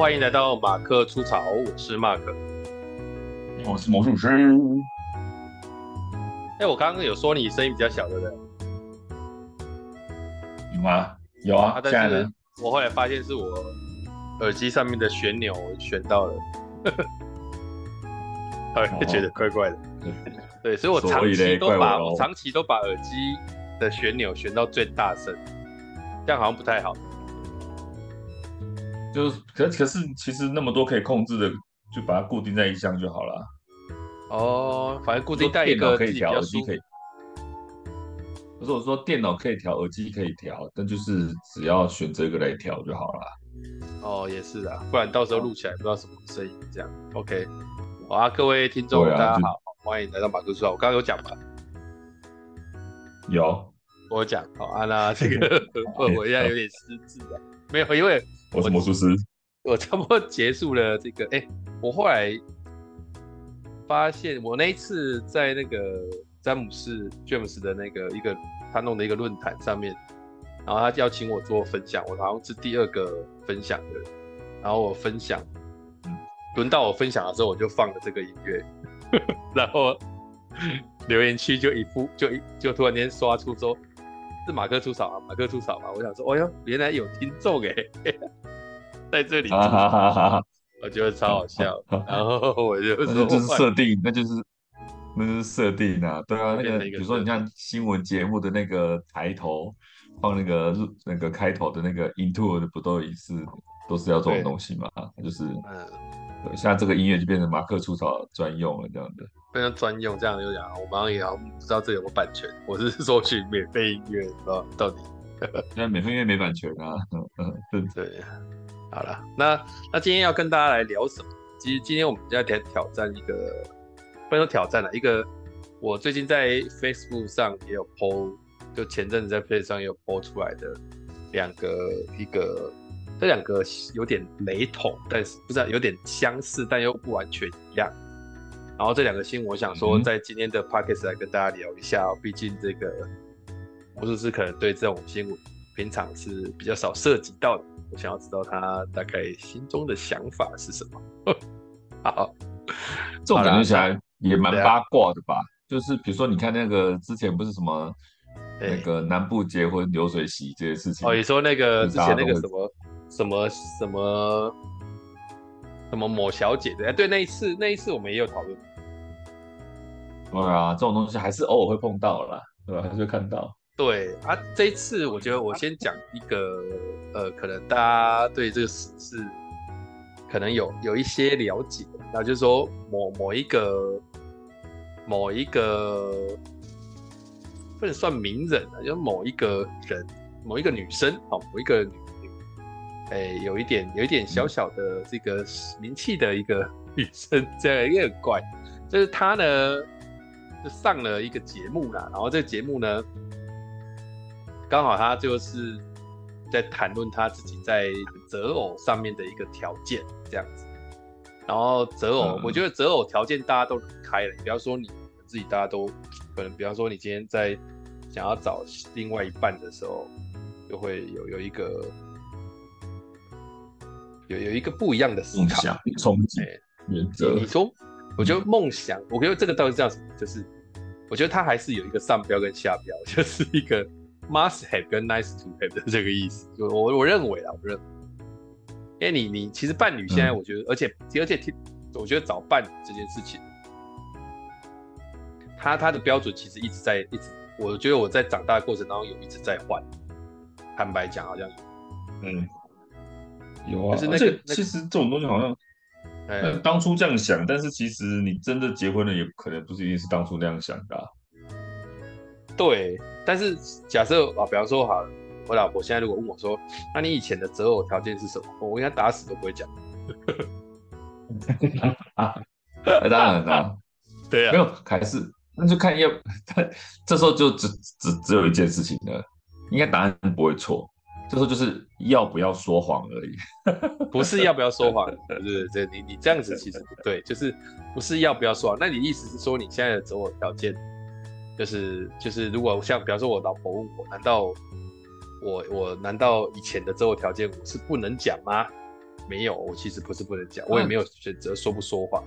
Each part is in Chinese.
欢迎来到马克出草，我是马克，我是魔术师。哎，我刚刚有说你声音比较小，对不对？有吗？有啊。啊但是我后来发现是我耳机上面的旋钮选到了，好像觉得怪怪的。对，所以我长期都把我，我长期都把耳机的旋钮旋到最大声，这样好像不太好。就是，可可是，其实那么多可以控制的，就把它固定在一项就好了。哦，反正固定带一个可以调，耳机可以。不是我说电脑可以调，耳机可以调，但就是只要选择一个来调就好了。哦，也是的，不然到时候录起来不知道什么声音这样。OK，好啊，各位听众、啊、大家好，欢迎来到马克说。我刚刚有讲吧？有，我讲。好啊，那这个 我我现在有点失智啊。没有，因为我，是魔术师，我差不多结束了这个。哎，我后来发现，我那一次在那个詹姆斯 James 的那个一个他弄的一个论坛上面，然后他邀请我做分享，我好像是第二个分享的。然后我分享，嗯，轮到我分享的时候，我就放了这个音乐，然后留言区就一副就一就突然间刷出说。是马克出草啊，马克出草嘛。我想说，哦哟，原来有听众哎，在这里，我觉得超好笑。然后我就说，那就是设定，那就是那就是设定啊。对啊，那个比如说你像新闻节目的那个抬头放那个那个开头的那个 intro 的，不都也是都是要这种东西嘛？就是嗯，像这个音乐就变成马克出草专用了这样的。非常专用，这样就讲，我马上也要不知道这有没有版权。我是说去免费音乐，不知道到底。现在免费音乐没版权啊。嗯嗯，对。好了，那那今天要跟大家来聊什么？其实今天我们要挑挑战一个，不能说挑战了，一个我最近在 Facebook 上也有 po，就前阵子在 Facebook 上也有 po 出来的两个，一个这两个有点雷同，但是不知道有点相似，但又不完全一样。然后这两个新闻，我想说，在今天的 podcast 来跟大家聊一下哦。毕竟这个魔术师可能对这种新闻平常是比较少涉及到的，我想要知道他大概心中的想法是什么。好，这种感觉起来也蛮八卦的吧？就是比如说，你看那个之前不是什么那个南部结婚流水席这些事情？哦，你说那个之前那个什么什么什么什么某小姐的？哎，对，那一次那一次我们也有讨论。对啊，这种东西还是偶尔会碰到啦，对吧？还是会看到。对啊，这一次我觉得我先讲一个，呃，可能大家对这个史事可能有有一些了解，那就是说某某一个某一个不能算名人啊，就某一个人，某一个女生，哦，某一个女，哎，有一点有一点小小的这个名气的一个 女生，这样也很怪，就是她呢。就上了一个节目啦，然后这个节目呢，刚好他就是在谈论他自己在择偶上面的一个条件这样子。然后择偶，嗯、我觉得择偶条件大家都开了，比方说你自己，大家都可能，比方说你今天在想要找另外一半的时候，就会有有一个有有一个不一样的思考、憧憬、原则。你说？我觉得梦想，我觉得这个到底是叫什么？就是我觉得它还是有一个上标跟下标，就是一个 must have 跟 nice to have 的 这个意思。就我我认为啊，我认为，因为你你其实伴侣现在，我觉得，嗯、而且而且听，我觉得找伴侣这件事情，他他的标准其实一直在一直，我觉得我在长大的过程当中有一直在换。坦白讲，好像嗯有啊，就是那个、而且其实这种东西好像。那当初这样想，但是其实你真的结婚了，也可能不是一定是当初那样想的啊。对，但是假设啊，比方说好，我老婆现在如果问我说，那你以前的择偶条件是什么？我应该打死都不会讲。啊，当然了，对啊，没有还是那就看要，这时候就只只只有一件事情了，应该答案不会错。这时候就是要不要说谎而已，不是要不要说谎，对对对，你你这样子其实不对，就是不是要不要说谎。那你意思是说你现在的择偶条件，就是就是如果像比方说我老婆问我，难道我我难道以前的择偶条件我是不能讲吗？没有，我其实不是不能讲，我也没有选择说不说谎，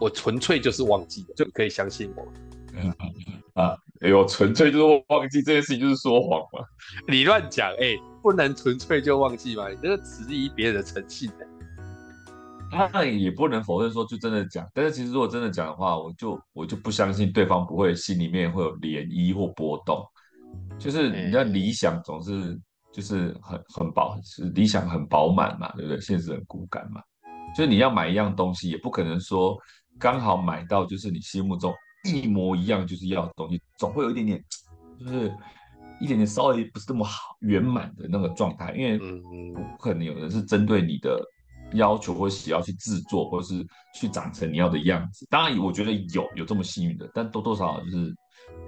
我纯粹就是忘记了，就可以相信我。啊，哎呦，纯粹就是忘记这件事情就是说谎嘛？你乱讲，哎、欸，不能纯粹就忘记吗？你这个质疑别人的诚信的。他也不能否认说就真的讲，但是其实如果真的讲的话，我就我就不相信对方不会心里面会有涟漪或波动。就是你的理想总是就是很很饱，是理想很饱满嘛，对不对？现实很骨感嘛。就是你要买一样东西，也不可能说刚好买到就是你心目中一模一样就是要的东西，总会有一点点，就是一点点稍微不是那么好圆满的那个状态，因为不可能有人是针对你的。要求或喜好去制作，或者是去长成你要的样子。当然，我觉得有有这么幸运的，但多多少少就是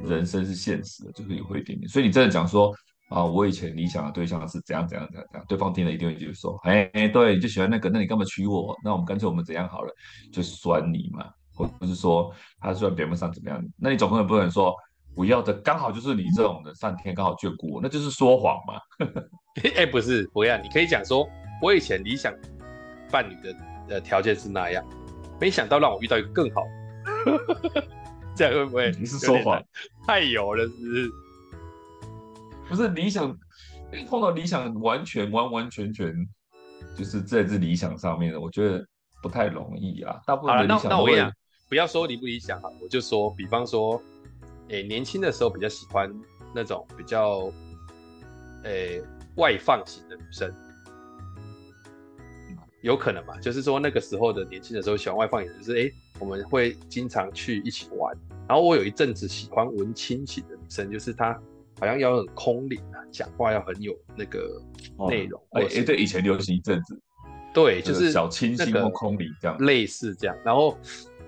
人生是现实的，就是有会一点点。所以你真的讲说啊，我以前理想的对象是怎样怎样怎样怎样，对方听了一定会觉得说，哎哎，对，就喜欢那个，那你干嘛娶我？那我们干脆我们怎样好了？就酸你嘛，或者是说他虽然表面上怎么样，那你总不能不能说我要的刚好就是你这种的，上天刚好眷顾我，那就是说谎嘛。哎，不是，不要，你可以讲说，我以前理想。伴侣的呃条件是那样，没想到让我遇到一个更好，这样会不会？你是说谎？太油了，是不是？不是理想，碰到理想完全完完全全就是在这理想上面的，我觉得不太容易啊。大部分的理想不要说理不理想啊，我就说，比方说，欸、年轻的时候比较喜欢那种比较，诶、欸、外放型的女生。有可能嘛？就是说那个时候的年轻的时候喜欢外放也，就是哎、欸，我们会经常去一起玩。然后我有一阵子喜欢文青型的女生，就是她好像要很空灵啊，讲话要很有那个内容。哎、哦，哎、欸，对，以前流行一阵子，对，就是小清新或空灵这样，类似这样。然后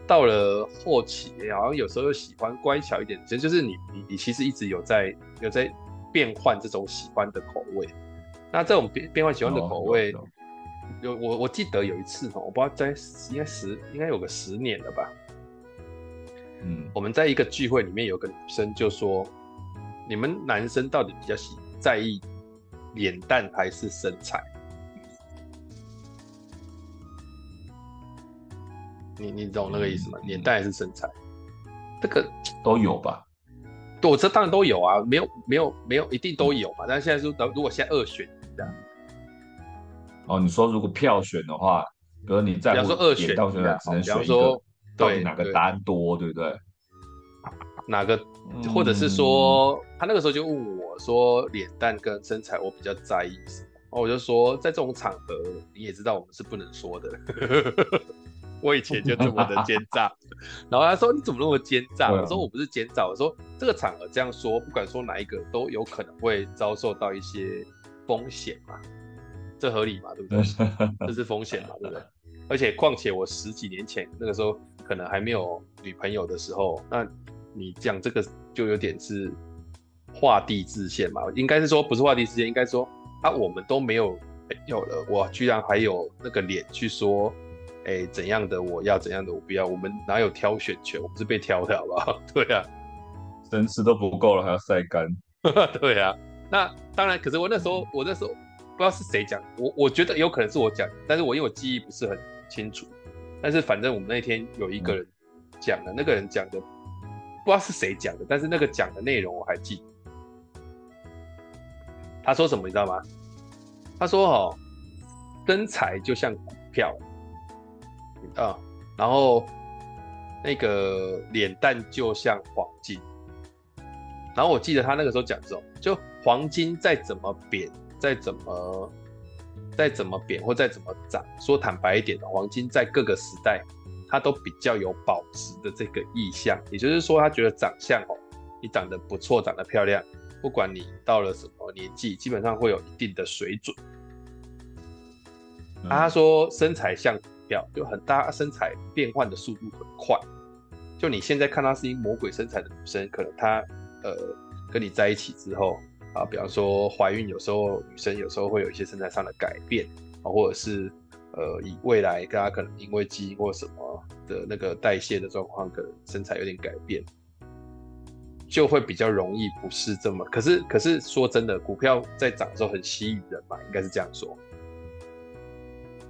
到了后期，好像有时候又喜欢乖巧一点，其实就是你你你其实一直有在有在变换这种喜欢的口味。那这种变变换喜欢的口味。哦有我我记得有一次哈，我不知道在应该十应该有个十年了吧。嗯，我们在一个聚会里面，有个女生就说：“你们男生到底比较喜在意脸蛋还是身材？”你你懂那个意思吗？脸、嗯、蛋还是身材？这个 都有吧？我这当然都有啊，没有没有没有一定都有嘛。但是现在说，如果现在二选一这样。哦，你说如果票选的话，比如你在乎点到现在只能选一个，到底哪个答案多，对不对？哪个，或者是说，他那个时候就问我说，脸蛋跟身材我比较在意什么？我就说，在这种场合，你也知道我们是不能说的。我以前就这么的奸诈，然后他说你怎么那么奸诈？我说我不是奸诈，我说这个场合这样说，不管说哪一个都有可能会遭受到一些风险嘛。这合理嘛？对不对？这是风险嘛？对不对？而且况且我十几年前那个时候可能还没有女朋友的时候，那你讲这个就有点是画地自限嘛？应该是说不是画地自限，应该说啊，我们都没有朋友了，我居然还有那个脸去说，哎，怎样的我要，怎样的我不要？我们哪有挑选权？我们是被挑的，好不好？对啊，生吃都不够了，还要晒干。对啊，那当然，可是我那时候，我那时候。不知道是谁讲，我我觉得有可能是我讲，但是我因为我记忆不是很清楚，但是反正我们那天有一个人讲的，嗯、那个人讲的不知道是谁讲的，但是那个讲的内容我还记得。他说什么你知道吗？他说：“哦，身材就像股票啊，然后那个脸蛋就像黄金。”然后我记得他那个时候讲这种，就黄金再怎么贬。再怎么再怎么贬或再怎么涨，说坦白一点的，黄金在各个时代，它都比较有保值的这个意向。也就是说，他觉得长相哦，你长得不错，长得漂亮，不管你到了什么年纪，基本上会有一定的水准。他说身材像股票，就很大，身材变换的速度很快。就你现在看她是一魔鬼身材的女生，可能她呃跟你在一起之后。啊，比方说怀孕，有时候女生有时候会有一些身材上的改变啊，或者是呃，以未来大家可能因为基因或什么的那个代谢的状况，可能身材有点改变，就会比较容易不是这么。可是可是说真的，股票在涨的时候很吸引人嘛，应该是这样说。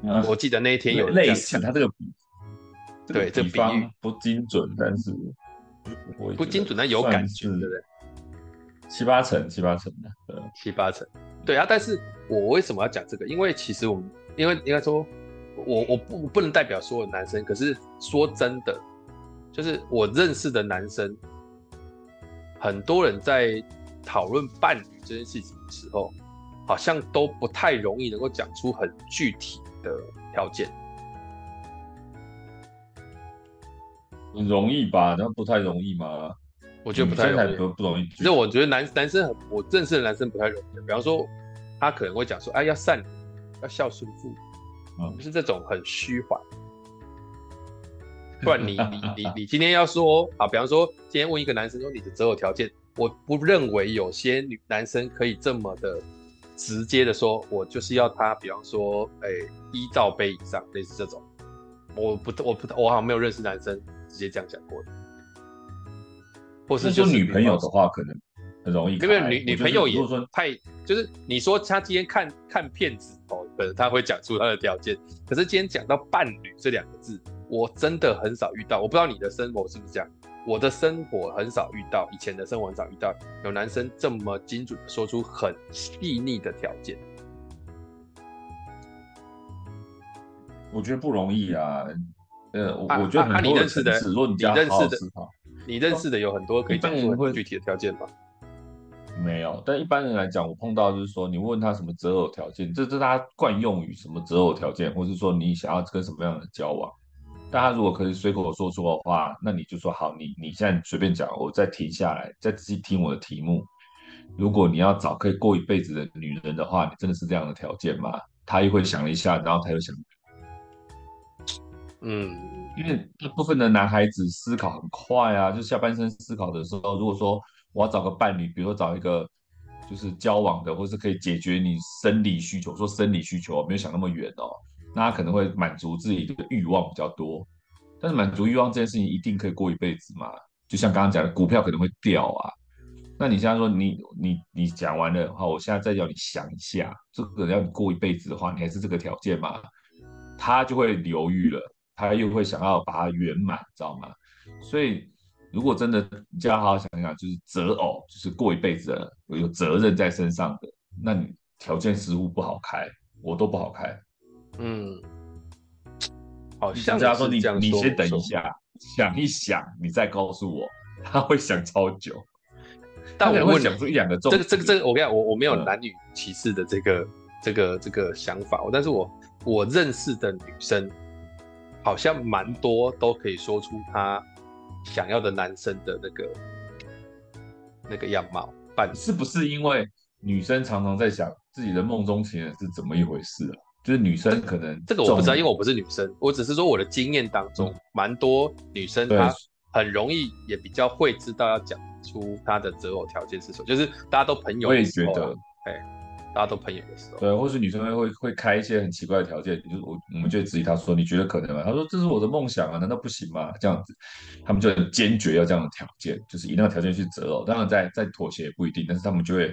嗯、我记得那一天有类似他这个比，对这个比喻不精准，但是不精准，但有感觉，对不对？七八成，七八成的，对，七八成，对啊。但是我为什么要讲这个？因为其实我们，因为应该说，我我不我不能代表所有男生，可是说真的，就是我认识的男生，很多人在讨论伴侣这件事情的时候，好像都不太容易能够讲出很具体的条件。很容易吧？那不太容易吗？我觉得不太容易，不容易。其实我觉得男男生很，我认识的男生不太容易。比方说，他可能会讲说，哎，要善良，要孝顺父母，嗯，就是这种很虚幻。不然你你你你今天要说啊，比方说今天问一个男生说你的择偶条件，我不认为有些女男生可以这么的直接的说，我就是要他，比方说，哎，一罩杯以上，类似这种。我不我不我好像没有认识男生直接这样讲过的。或是就女朋友的话，可能很容易。因为女女朋友也太，就是你说他今天看看片子哦，可能他会讲出他的条件。可是今天讲到伴侣这两个字，我真的很少遇到。我不知道你的生活是不是这样，我的生活很少遇到，以前的生活很少遇到有男生这么精准的说出很细腻的条件。我觉得不容易啊。呃，我我觉得很多人是的，你认识的。你认识的有很多可以讲出很具体的条件吗？没有，但一般人来讲，我碰到就是说，你问他什么择偶条件，这这是他惯用语，什么择偶条件，或是说你想要跟什么样的交往。但他如果可以随口说出的话，那你就说好，你你现在随便讲，我再停下来，再仔细听我的题目。如果你要找可以过一辈子的女人的话，你真的是这样的条件吗？他又会想了一下，然后他又想，嗯。因为大部分的男孩子思考很快啊，就下半身思考的时候，如果说我要找个伴侣，比如说找一个就是交往的，或是可以解决你生理需求，说生理需求没有想那么远哦，那他可能会满足自己的欲望比较多。但是满足欲望这件事情一定可以过一辈子吗？就像刚刚讲的，股票可能会掉啊。那你现在说你你你讲完了的话，我现在再叫你想一下，这个要你过一辈子的话，你还是这个条件吗？他就会犹豫了。他又会想要把它圆满，知道吗？所以如果真的你叫他好好想想，就是择偶，就是过一辈子的有责任在身上的，那你条件似乎不好开，我都不好开。嗯，好像他说你你先等一下，想一想，你再告诉我。他会想超久，但我会想出一两个。这个这个这个，我跟你讲，我我没有男女歧视的这个、嗯、这个这个想法，但是我我认识的女生。好像蛮多都可以说出他想要的男生的那个那个样貌，但是不是因为女生常常在想自己的梦中情人是怎么一回事啊？就是女生可能这个我不知道，因为我不是女生，我只是说我的经验当中，蛮、嗯、多女生她很容易也比较会知道要讲出她的择偶条件是什么，就是大家都朋友，我也觉得，哎。大家都朋友的时候，对，或是女生会会会开一些很奇怪的条件，就是我我们就质疑他说，你觉得可能吗？他说这是我的梦想啊，难道不行吗？这样子，他们就很坚决要这样的条件，就是以那个条件去择偶。当然再再妥协也不一定，但是他们就会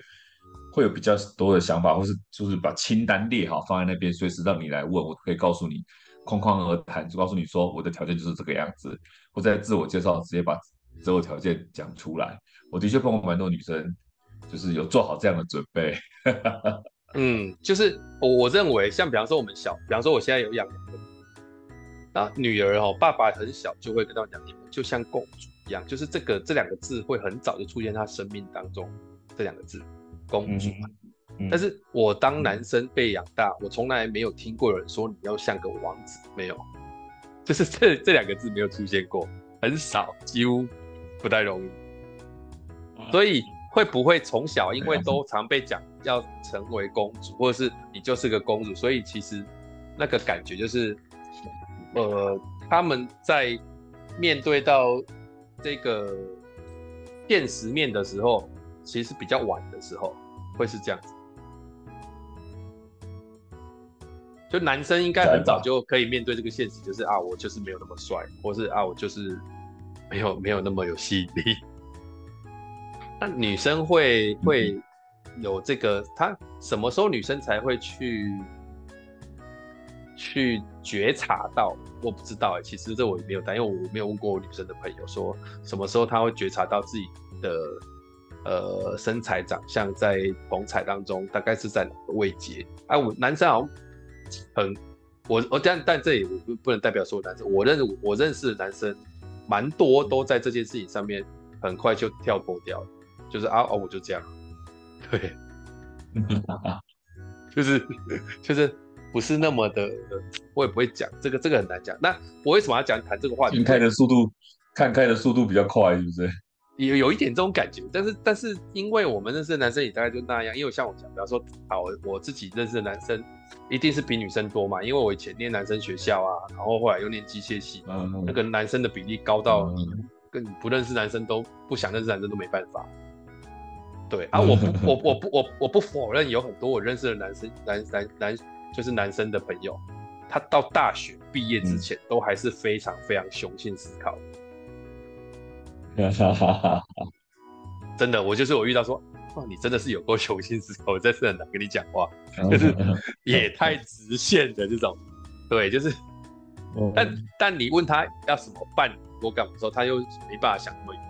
会有比较多的想法，或是就是把清单列好放在那边，随时让你来问，我可以告诉你框框而谈，就告诉你说我的条件就是这个样子，或在自我介绍直接把择偶条件讲出来。我的确碰过蛮多女生。就是有做好这样的准备，嗯，就是我我认为，像比方说我们小，比方说我现在有养两个啊女儿哦，爸爸很小就会跟他们讲，你们就像公主一样，就是这个这两个字会很早就出现他生命当中这两个字，公主嘛。嗯嗯、但是我当男生被养大，我从来没有听过有人说你要像个王子，没有，就是这这两个字没有出现过，很少，几乎不太容易，所以。会不会从小因为都常被讲要成为公主，或者是你就是个公主，所以其实那个感觉就是，呃，他们在面对到这个现实面的时候，其实是比较晚的时候，会是这样子。就男生应该很早就可以面对这个现实，就是啊，我就是没有那么帅，或是啊，我就是没有没有那么有吸引力。那女生会会有这个，她什么时候女生才会去去觉察到，我不知道哎、欸，其实这我也没有答，因为我没有问过我女生的朋友说什么时候她会觉察到自己的呃身材长相在同彩当中大概是在哪个位阶。哎、啊，我男生好像很我我但但这里我不不能代表所有男生，我认识我认识的男生蛮多都在这件事情上面很快就跳脱掉了，就是啊哦我就这样，对，就是就是。不是那么的，我也不会讲这个，这个很难讲。那我为什么要讲谈这个话题？看开的速度，看开的速度比较快，是不是？有有一点这种感觉，但是但是因为我们认识的男生也大概就那样。因为像我讲，比方说，啊，我我自己认识的男生一定是比女生多嘛，因为我以前念男生学校啊，然后后来又念机械系，嗯，那个男生的比例高到你跟你不认识男生都不想认识男生都没办法。对啊，我不 我我不我我不否认有很多我认识的男生男男男。就是男生的朋友，他到大学毕业之前，都还是非常非常雄性思考。真的，我就是我遇到说，哇，你真的是有够雄性思考，我真是很难跟你讲话，就是也太直线的这种。对，就是，但但你问他要什么伴侣或干嘛的时候，他又没办法想那么远。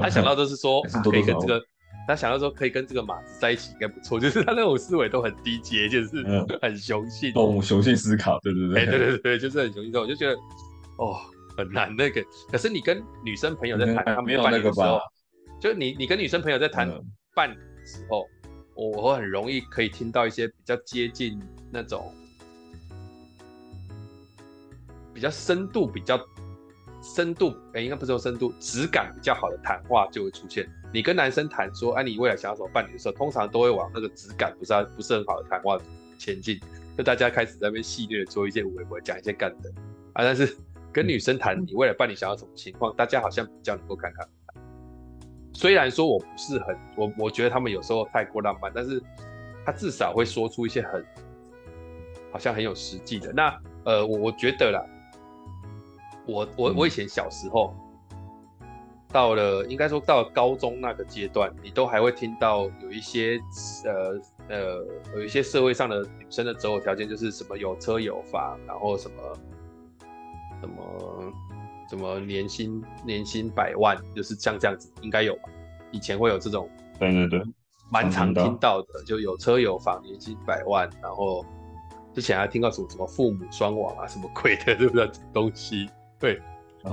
他想到都是说可以跟这个。他想到说可以跟这个马子在一起应该不错，就是他那种思维都很低阶，就是很雄性，动物雄性思考，对对对，欸、对对对，就是很雄性。我就觉得哦很难那个。可是你跟女生朋友在谈他们伴侣的时候，就你你跟女生朋友在谈伴侣的时候，我我很容易可以听到一些比较接近那种比较深度比较。深度哎、欸，应该不是说深度，质感比较好的谈话就会出现。你跟男生谈说，哎、啊，你未来想要什么伴侣的时候，通常都会往那个质感不是不是很好的谈话前进。就大家开始在那边戏谑做一些微博，讲一些干的啊。但是跟女生谈你未来伴侣想要什么情况，大家好像比较能够侃侃而谈。虽然说我不是很我我觉得他们有时候太过浪漫，但是他至少会说出一些很好像很有实际的。那呃，我我觉得啦。我我我以前小时候，到了应该说到了高中那个阶段，你都还会听到有一些呃呃有一些社会上的女生的择偶条件，就是什么有车有房，然后什么什么什么年薪年薪百万，就是像这样子，应该有吧？以前会有这种，对对对，蛮常听到的，就有车有房，年薪百万，然后之前还听到什么什么父母双亡啊，什么鬼的，对不对？东西。对，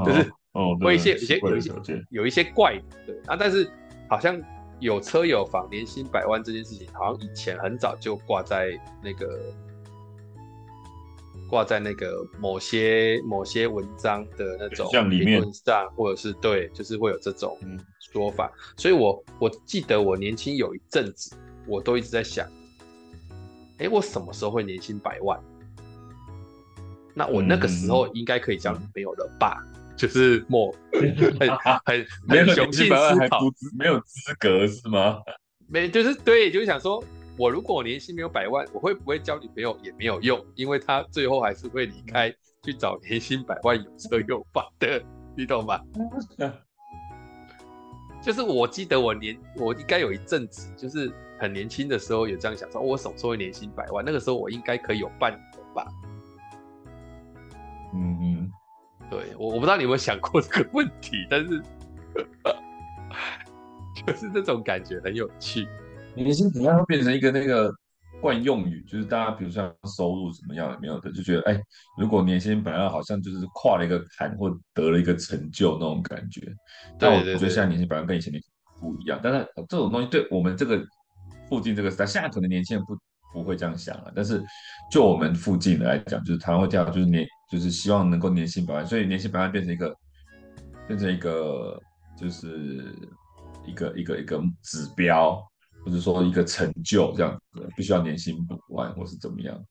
就是哦，会一些有些有一些有一些怪的，对啊，但是好像有车有房年薪百万这件事情，好像以前很早就挂在那个挂在那个某些某些文章的那种评论上，或者是对，就是会有这种说法。所以我我记得我年轻有一阵子，我都一直在想，哎，我什么时候会年薪百万？那我那个时候应该可以交女朋友了吧？嗯、就是莫 很很 没有雄性思考，没有资格是吗？没，就是对，就是想说，我如果我年薪没有百万，我会不会交女朋友也没有用，因为他最后还是会离开去找年薪百万有车有房的，你懂吗？就是我记得我年我应该有一阵子，就是很年轻的时候有这样想说，我什么时候年薪百万？那个时候我应该可以有伴？嗯嗯，对，我我不知道你有没有想过这个问题，但是 就是这种感觉很有趣。年薪怎样会变成一个那个惯用语，就是大家比如说收入怎么样没有的，就觉得哎，如果年薪本来好像就是跨了一个坎或得了一个成就那种感觉。但我觉得现在年薪百万跟以前年不一样，但是这种东西对我们这个附近这个时代，现在可能年轻人不不会这样想了，但是就我们附近的来讲，就是台湾会这样，就是年。就是希望能够年薪百万，所以年薪百万变成一个，变成一个，就是一个一个一个指标，或者说一个成就这样子，必须要年薪百万或是怎么样。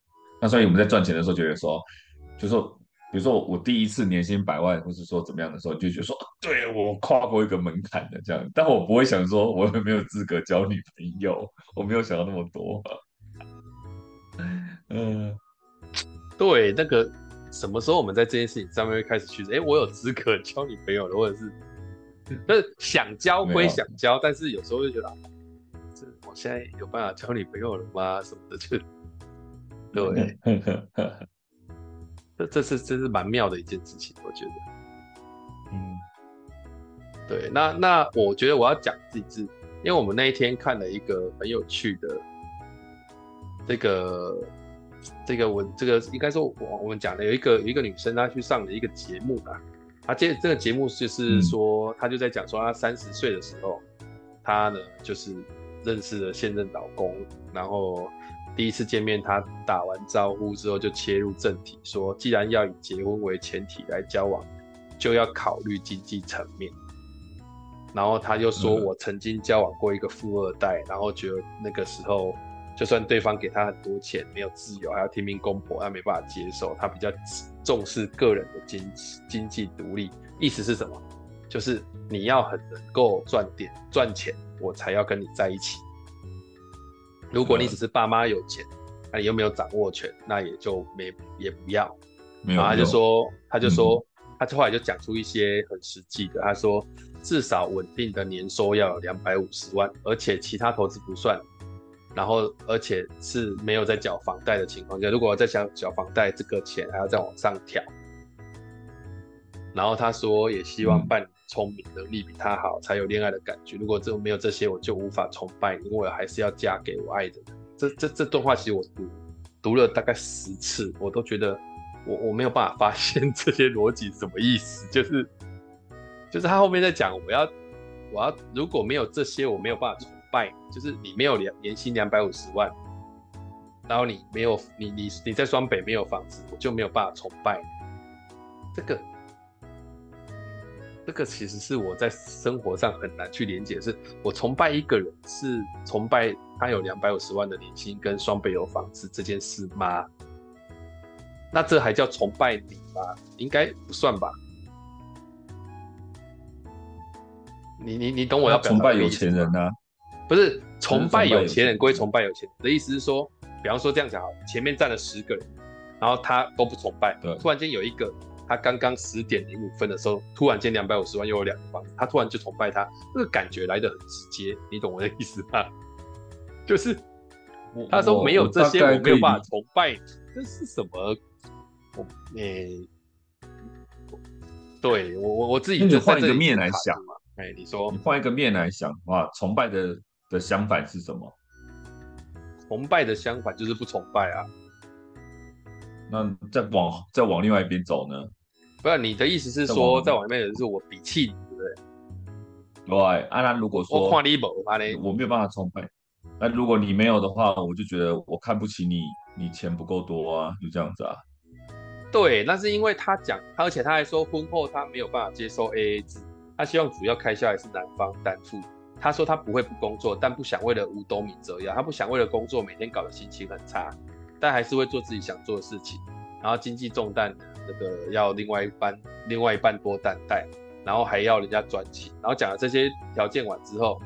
那所以我们在赚钱的时候，觉得说，就说，比如说我第一次年薪百万，或是说怎么样的时候，就觉得说，对，我跨过一个门槛的这样。但我不会想说，我有没有资格交女朋友，我没有想到那么多。嗯，对，那个。什么时候我们在这件事情上面会开始去？哎，我有资格交女朋友了，或者是，就是想交归想交，但是有时候就觉得，这我现在有办法交女朋友了吗？什么的，就对，这这是这是蛮妙的一件事情，我觉得。嗯，对，那那我觉得我要讲自己是，因为我们那一天看了一个很有趣的这个这个我，这个应该说我我们讲的有一个有一个女生她去上了一个节目啊，她接这个节目就是说她就在讲说她三十岁的时候，她呢就是认识了现任老公，然后。第一次见面，她打完招呼之后就切入正题，说：“既然要以结婚为前提来交往，就要考虑经济层面。”然后他就说：“我曾经交往过一个富二代，然后觉得那个时候，就算对方给他很多钱，没有自由，还要听命公婆，他没办法接受。他比较重视个人的经经济独立。意思是什么？就是你要很能够赚点赚钱，我才要跟你在一起。”如果你只是爸妈有钱，那你又没有掌握权，那也就没也不要。然后他就说，他就说，他后来就讲出一些很实际的。他说，至少稳定的年收要有两百五十万，而且其他投资不算。然后，而且是没有在缴房贷的情况下，如果再想缴房贷，这个钱还要再往上调。然后他说，也希望伴侣聪明，能力比他好，才有恋爱的感觉。如果这没有这些，我就无法崇拜，因为我还是要嫁给我爱的人。这这这段话其实我读读了大概十次，我都觉得我我没有办法发现这些逻辑什么意思。就是就是他后面在讲，我要我要如果没有这些，我没有办法崇拜。就是你没有两年薪两百五十万，然后你没有你你你在双北没有房子，我就没有办法崇拜你。这个。这个其实是我在生活上很难去连接，是我崇拜一个人，是崇拜他有两百五十万的年薪跟双北有房子这件事吗？那这还叫崇拜你吗？应该不算吧？你你你懂我要？崇拜有钱人呢？不是崇拜有钱人归崇拜有钱人的意思是说，比方说这样讲好，前面站了十个人，然后他都不崇拜，对突然间有一个。他刚刚十点零五分的时候，突然间两百五十万又有两个房子，他突然就崇拜他，那个感觉来的很直接，你懂我的意思吗？就是他说没有这些，我没有办法崇拜你，这是什么？我诶、欸，对我我我自己就换一个面来想嘛，哎、欸，你说，你换一个面来想的话，崇拜的的相反是什么？崇拜的相反就是不崇拜啊。那再往再往另外一边走呢？不是你的意思是说，再往那边的是我比气，对不对？对，啊，那如果说我看你没，我没有办法崇拜。那如果你没有的话，我就觉得我看不起你，你钱不够多啊，就这样子啊。对，那是因为他讲，而且他还说婚后他没有办法接受 AA 制，他希望主要开销还是男方担负。他说他不会不工作，但不想为了五斗米折腰，他不想为了工作每天搞得心情很差，但还是会做自己想做的事情。然后经济重担，那个要另外一半，另外一半多担待，然后还要人家赚钱。然后讲了这些条件完之后，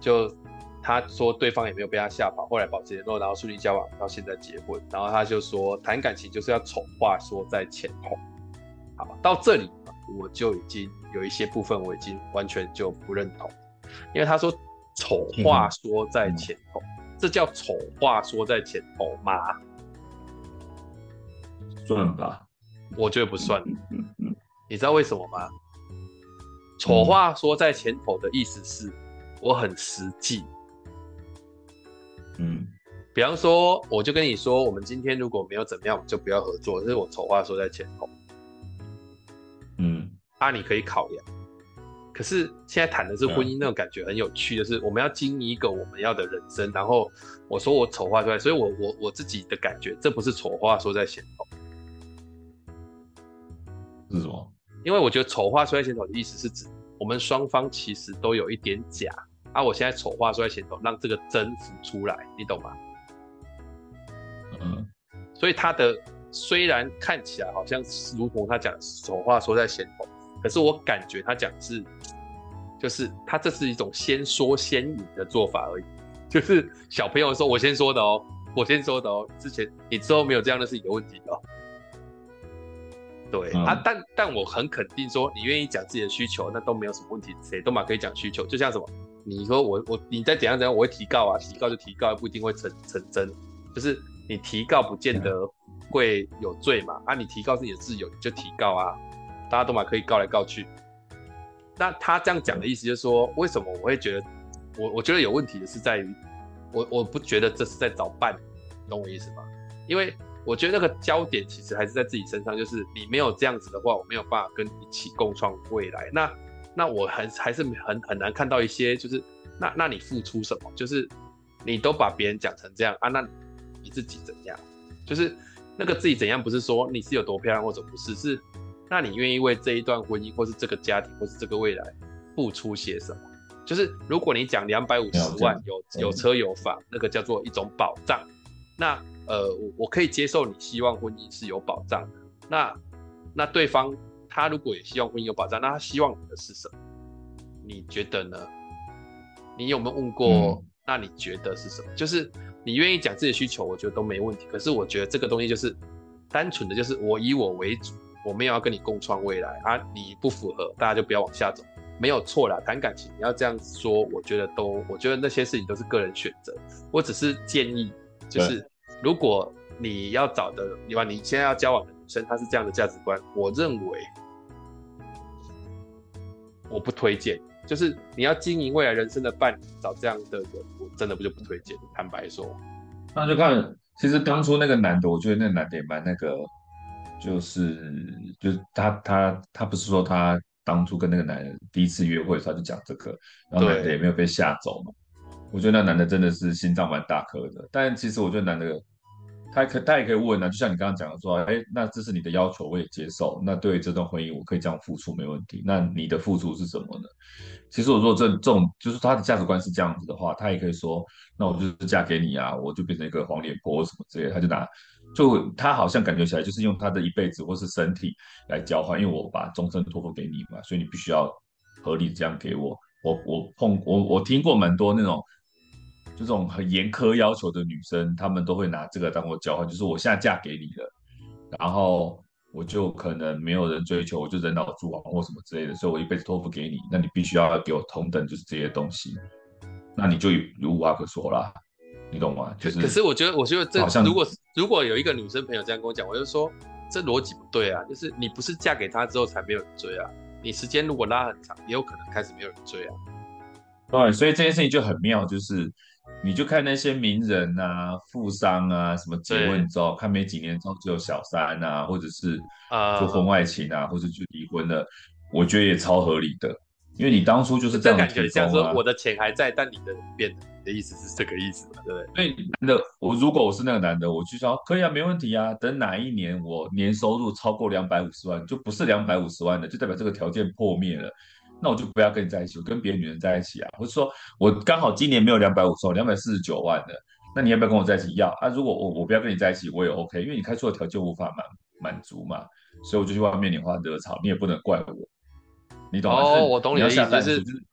就他说对方也没有被他吓跑，后来保持联络，然后顺利交往到现在结婚。然后他就说谈感情就是要丑话说在前头。好，到这里我就已经有一些部分我已经完全就不认同，因为他说丑话说在前头。嗯这叫丑话说在前头吗？算吧，我觉得不算。你知道为什么吗？丑话说在前头的意思是我很实际。嗯，比方说，我就跟你说，我们今天如果没有怎么样，我们就不要合作。这是我丑话说在前头。嗯，啊，你可以考量。可是现在谈的是婚姻，那种感觉很有趣，就是我们要经营一个我们要的人生。然后我说我丑话出来，所以我我我自己的感觉，这不是丑话说在前头，是什么？因为我觉得丑话说在前头的意思是指我们双方其实都有一点假啊。我现在丑话说在前头，让这个真浮出来，你懂吗？嗯。所以他的虽然看起来好像是如同他讲丑话说在前头。可是我感觉他讲是，就是他这是一种先说先赢的做法而已。就是小朋友说：“我先说的哦，我先说的哦。”之前你之后没有这样，的是你的问题哦。对、嗯、啊，但但我很肯定说，你愿意讲自己的需求，那都没有什么问题，谁都嘛可以讲需求。就像什么，你说我我你再怎样怎样，我会提告啊，提告就提告，不一定会成成真。就是。你提告不见得会有罪嘛，啊，你提告是你的自由，你就提告啊，大家都嘛可以告来告去。那他这样讲的意思就是说，为什么我会觉得我我觉得有问题的是在于，我我不觉得这是在找伴，懂我意思吗？因为我觉得那个焦点其实还是在自己身上，就是你没有这样子的话，我没有办法跟你一起共创未来。那那我很还是很很难看到一些，就是那那你付出什么？就是你都把别人讲成这样啊，那你自己怎样？就是那个自己怎样，不是说你是有多漂亮或者不是，是那你愿意为这一段婚姻，或是这个家庭，或是这个未来付出些什么？就是如果你讲两百五十万有有车有房，那个叫做一种保障。那呃，我我可以接受你希望婚姻是有保障的。那那对方。他如果也希望婚姻有保障，那他希望你的是什么？你觉得呢？你有没有问过？嗯、那你觉得是什么？就是你愿意讲自己的需求，我觉得都没问题。可是我觉得这个东西就是单纯的就是我以我为主，我没有要跟你共创未来啊。你不符合，大家就不要往下走，没有错啦。谈感情你要这样子说，我觉得都，我觉得那些事情都是个人选择。我只是建议，就是如果你要找的，你把你现在要交往的女生，她是这样的价值观，我认为。我不推荐，就是你要经营未来人生的伴侣，找这样的人，我真的不就不推荐。坦白说，那就看，其实当初那个男的，我觉得那个男的也蛮那个，就是就是他他他不是说他当初跟那个男人第一次约会，他就讲这个，然后男的也没有被吓走嘛。我觉得那男的真的是心脏蛮大颗的，但其实我觉得男的。他可他也可以问啊，就像你刚刚讲的说，哎，那这是你的要求，我也接受。那对于这段婚姻，我可以这样付出，没问题。那你的付出是什么呢？其实我说这这种，就是他的价值观是这样子的话，他也可以说，那我就是嫁给你啊，我就变成一个黄脸婆什么之类的。他就拿，就他好像感觉起来就是用他的一辈子或是身体来交换，因为我把终身托付给你嘛，所以你必须要合理这样给我。我我碰我我听过蛮多那种。就这种很严苛要求的女生，她们都会拿这个当做交换，就是我现在嫁给你了，然后我就可能没有人追求，我就人老珠黄或什么之类的，所以我一辈子托付给你，那你必须要给我同等就是这些东西，那你就有无话可说啦，你懂吗？就是，可是我觉得，我觉得这如果如果有一个女生朋友这样跟我讲，我就说这逻辑不对啊，就是你不是嫁给他之后才没有人追啊，你时间如果拉很长，也有可能开始没有人追啊。对，所以这件事情就很妙，就是。你就看那些名人啊、富商啊，什么结婚之后，看没几年之后就有小三啊，或者是做婚外情啊，呃、或者就离婚了，我觉得也超合理的，因为你当初就是这样、啊、这感觉，像说我的钱还在，但你的变了，你的意思是这个意思嘛？对不对？所以男的，我如果我是那个男的，我就说可以啊，没问题啊，等哪一年我年收入超过两百五十万，就不是两百五十万的，就代表这个条件破灭了。那我就不要跟你在一起，我跟别的女人在一起啊。或者说我刚好今年没有两百五十万，两百四十九万的，那你要不要跟我在一起？要啊。如果我我不要跟你在一起，我也 OK，因为你开出的条件无法满满足嘛，所以我就去外面拈花惹草，你也不能怪我，你懂吗？哦，我懂你的意思，就是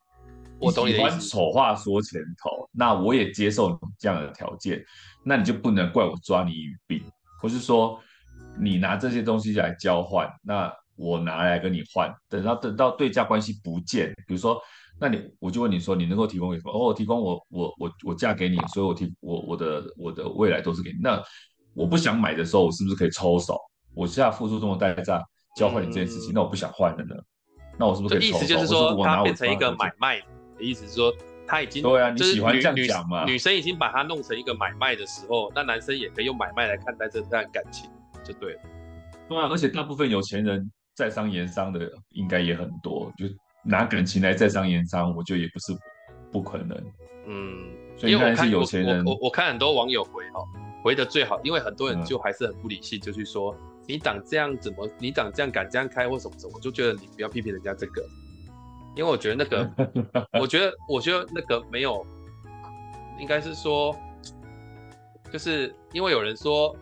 我懂你的意思。丑话说前头，那我也接受你这样的条件，那你就不能怪我抓你语病，或是说你拿这些东西来交换，那。我拿来跟你换，等到等到对价关系不见，比如说，那你我就问你说，你能够提供什么？哦，我提供我我我我嫁给你，所以我提我我的我的未来都是给你。那我不想买的时候，我是不是可以抽手？我现在付出这么代价交换你这件事情，嗯、那我不想换了呢？那我是不是可以抽？意思就是说，它变成一个买卖的意思是说，他已经对啊，你喜欢这样讲嘛？女生已经把它弄成一个买卖的时候，那男生也可以用买卖来看待这段感情，就对了。对啊，而且大部分有钱人。在商言商的应该也很多，就拿感情来在商言商，我觉得也不是不可能。嗯，所以我看是有钱人，我我，我，我看很多网友回哈，回的最好，因为很多人就还是很不理性，嗯、就去说你长这样怎么，你长这样敢这样开或什么什么，我就觉得你不要批评人家这个，因为我觉得那个，我觉得我觉得那个没有，应该是说，就是因为有人说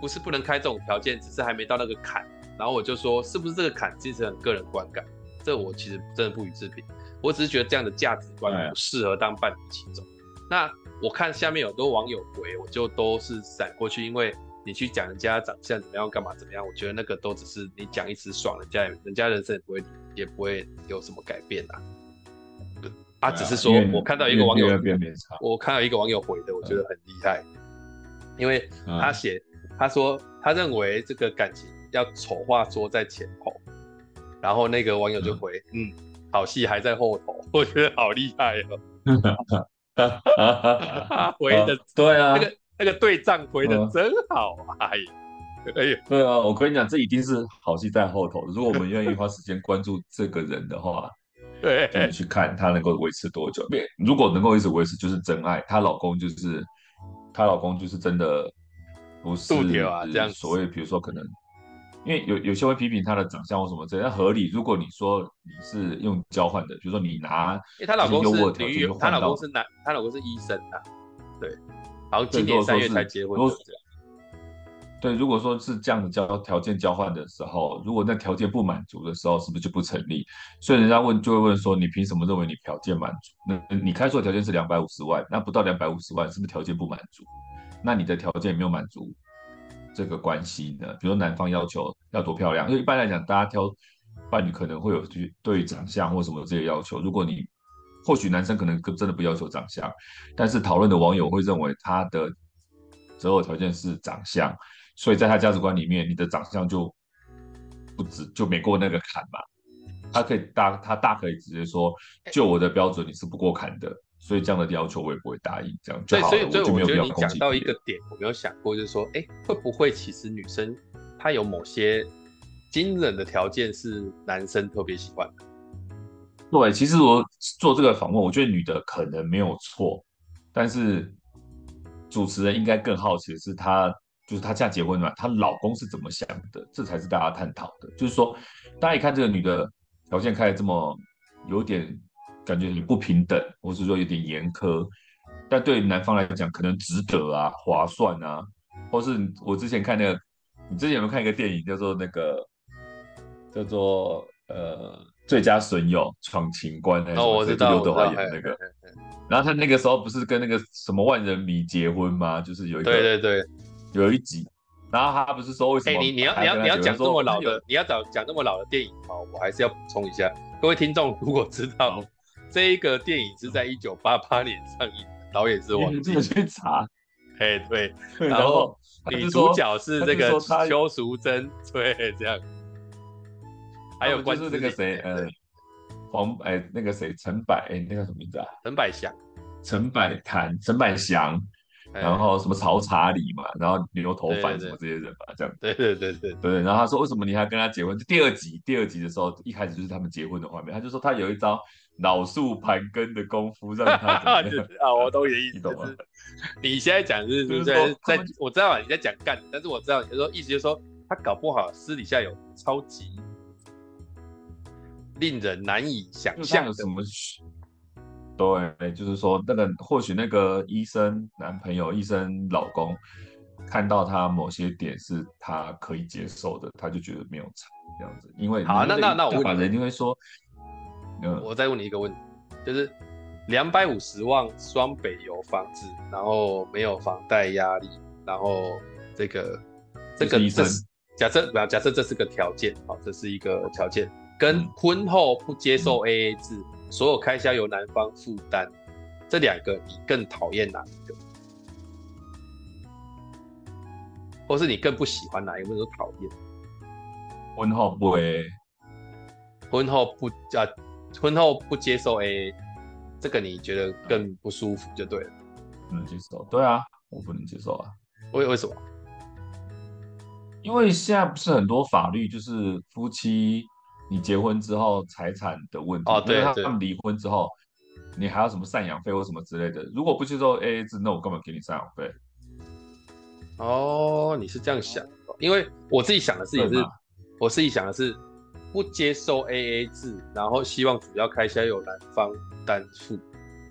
不是不能开这种条件，只是还没到那个坎。然后我就说，是不是这个坎其实很个人观感？这我其实真的不予置评。我只是觉得这样的价值观不适合当伴侣其中。那我看下面有很多网友回，我就都是闪过去，因为你去讲人家长相怎么样，干嘛怎么样，我觉得那个都只是你讲一时爽，人家人家人生也不会也不会有什么改变啊。啊，只是说我看到一个网友，我看到一个网友回的，我觉得很厉害。因为他写、嗯、他说他认为这个感情要丑话说在前头，然后那个网友就回嗯，嗯，好戏还在后头，我觉得好厉害哦。他回的对啊，那个那个对账回的真好，哎，哎呀，对啊，我跟你讲，这一定是好戏在后头。如果我们愿意花时间关注这个人的话，对，去看他能够维持多久。如果能够一直维持，就是真爱。她老公就是她老公就是真的不是啊，这样所谓，比如说可能。因为有有些会批评她的长相或什么这样合理。如果你说你是用交换的，比如说你拿，因为她老公是女友，她老公是男，她老公是医生啊，对，然后今年三月才结婚。对，如果说是这样的交条件交换的时候，如果那条件不满足的时候，是不是就不成立？所以人家问就会问说，你凭什么认为你条件满足？那你开出的条件是两百五十万，那不到两百五十万，是不是条件不满足？那你的条件没有满足。这个关系呢，比如说男方要求要多漂亮，因为一般来讲，大家挑伴侣可能会有对对长相或什么这些要求。如果你或许男生可能真的不要求长相，但是讨论的网友会认为他的择偶条件是长相，所以在他价值观里面，你的长相就不止就没过那个坎嘛。他可以大他大可以直接说，就我的标准，你是不过坎的。所以这样的要求我也不会答应，这样就好了。所以，我觉得你讲到一个点，我没有想过，就是说，哎，会不会其实女生她有某些惊人的条件是男生特别喜欢的？对，其实我做这个访问，我觉得女的可能没有错，但是主持人应该更好奇的是，她就是她现在结婚了，她老公是怎么想的？这才是大家探讨的。就是说，大家一看这个女的条件开的这么有点。感觉你不平等，或是说有点严苛，但对男方来讲可能值得啊，划算啊，或是我之前看那个，你之前有没有看一个电影叫做那个叫做呃最佳损友闯情关？哦，我知道，刘德华演那个，然后他那个时候不是跟那个什么万人迷结婚吗？就是有一个对对对，有一集，然后他不是说为什么？哎，你你要你要你要讲这么老的，你要讲讲那么老的电影吗，我还是要补充一下，各位听众如果知道。这一个电影是在一九八八年上映，导演是王晶。你去查，哎对，然后女主角是这个邱淑贞，对，这样。还有关注这个谁，呃，黄哎那个谁陈百哎那个什么名字啊？陈百祥，陈百潭，陈百祥。然后什么曹查理嘛，然后牛头反什么这些人嘛，这样。对对对对对。然后他说，为什么你还跟他结婚？就第二集，第二集的时候，一开始就是他们结婚的画面。他就说他有一招老树盘根的功夫，让他 啊，我懂你的意思，懂吗？你现在讲是是在在，我知道你在讲干，但是我知道你说意思就是说他搞不好私底下有超级令人难以想象的什么。对，就是说那个或许那个医生男朋友、医生老公看到他某些点是他可以接受的，他就觉得没有差这样子。因为好，那那那我问你，人就会说，嗯，我再问你一个问题，就是两百五十万双北有房子，然后没有房贷压力，然后这个这个这是假设不要假设这是个条件，好，这是一个条件，跟婚后不接受 AA 制。嗯所有开销由男方负担，这两个你更讨厌哪一个？或是你更不喜欢哪一个？都讨厌。婚后不 AA，婚后不啊，婚后不接受 AA，这个你觉得更不舒服就对了。不能接受，对啊，我不能接受啊。为为什么？因为现在不是很多法律就是夫妻。你结婚之后财产的问题，哦，对，他们离婚之后，你还要什么赡养费或什么之类的？如果不接受 AA 制，那我干嘛给你赡养费？哦，你是这样想？因为我自己想的是也是，我自己想的是不接受 AA 制，然后希望主要开销由男方担负，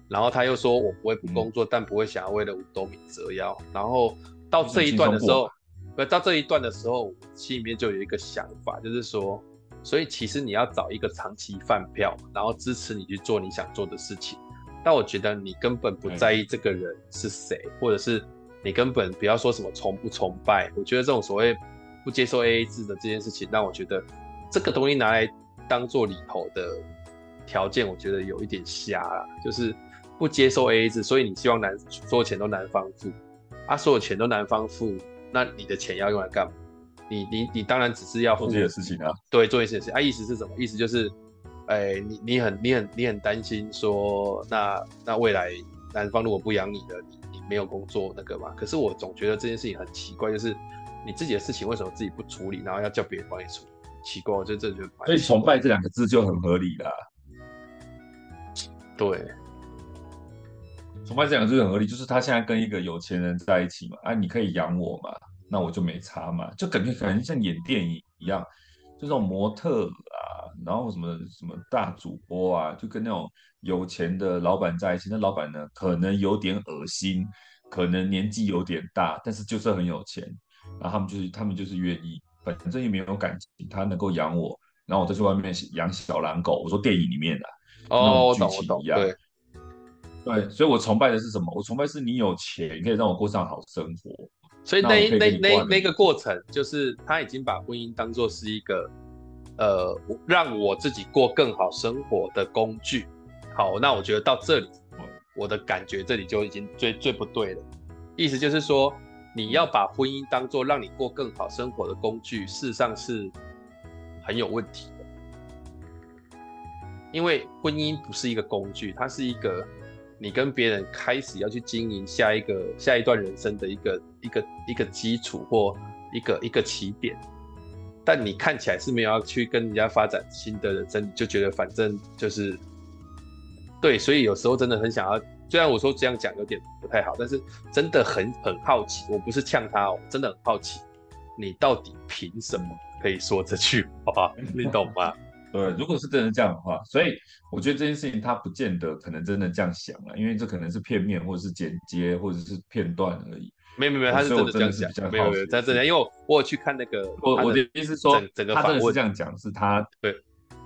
然后他又说我不会不工作，嗯、但不会想要为了五斗米折腰。然后到这一段的时候，不到这一段的时候，我心里面就有一个想法，就是说。所以其实你要找一个长期饭票，然后支持你去做你想做的事情。但我觉得你根本不在意这个人是谁，或者是你根本不要说什么崇不崇拜。我觉得这种所谓不接受 AA 制的这件事情，让我觉得这个东西拿来当做里头的条件，我觉得有一点瞎啦。就是不接受 AA 制，所以你希望男所有钱都男方付，啊，所有钱都男方付，那你的钱要用来干嘛？你你你当然只是要做这些事情啊，对，做一些事情啊。意思是什么？意思就是，哎、欸，你你很你很你很担心说，那那未来男方如果不养你了，你你没有工作那个嘛？可是我总觉得这件事情很奇怪，就是你自己的事情为什么自己不处理，然后要叫别人帮你处理？奇怪，我觉得这就所以崇拜这两个字就很合理啦。对。崇拜这两个字很合理，就是他现在跟一个有钱人在一起嘛，啊，你可以养我嘛，那我就没差嘛，就感觉感觉像演电影一样，就这种模特啊，然后什么什么大主播啊，就跟那种有钱的老板在一起，那老板呢可能有点恶心，可能年纪有点大，但是就是很有钱，然后他们就是他们就是愿意，反正也没有感情，他能够养我，然后我再去外面养小狼狗，我说电影里面的，哦，我懂我懂，对。对，所以我崇拜的是什么？我崇拜是你有钱，可以让我过上好生活。所以那那那那，那个过程，就是他已经把婚姻当做是一个，呃，让我自己过更好生活的工具。好，那我觉得到这里，我的感觉这里就已经最最不对了。意思就是说，你要把婚姻当做让你过更好生活的工具，事实上是很有问题的。因为婚姻不是一个工具，它是一个。你跟别人开始要去经营下一个下一段人生的一个一个一个基础或一个一个起点，但你看起来是没有要去跟人家发展新的人生，你就觉得反正就是对，所以有时候真的很想要，虽然我说这样讲有点不太好，但是真的很很好奇，我不是呛他哦，真的很好奇，你到底凭什么可以说这句话？你懂吗？对，如果是真的这样的话，所以我觉得这件事情他不见得可能真的这样想了，因为这可能是片面或者是剪接或者是片段而已。没有没有，他是真的这样想。没有没有，他真的，因为我我有去看那个，我我的意思是说，整个他真的是这样讲，是他对，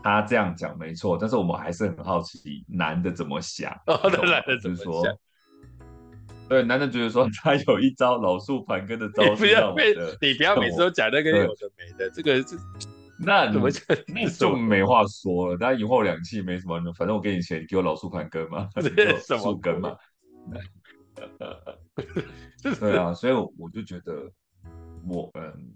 他这样讲没错，但是我们还是很好奇男的怎么想。哦，对，男的怎么想？对，男的觉得说他有一招老树盘根的招式，不要每你不要每次都讲那个有的没的，这个是。那怎么就那就没话说了？大家一货两气没什么，反正我给你钱，你给我老树盘根嘛，什么树根嘛？对啊，所以我就觉得我嗯，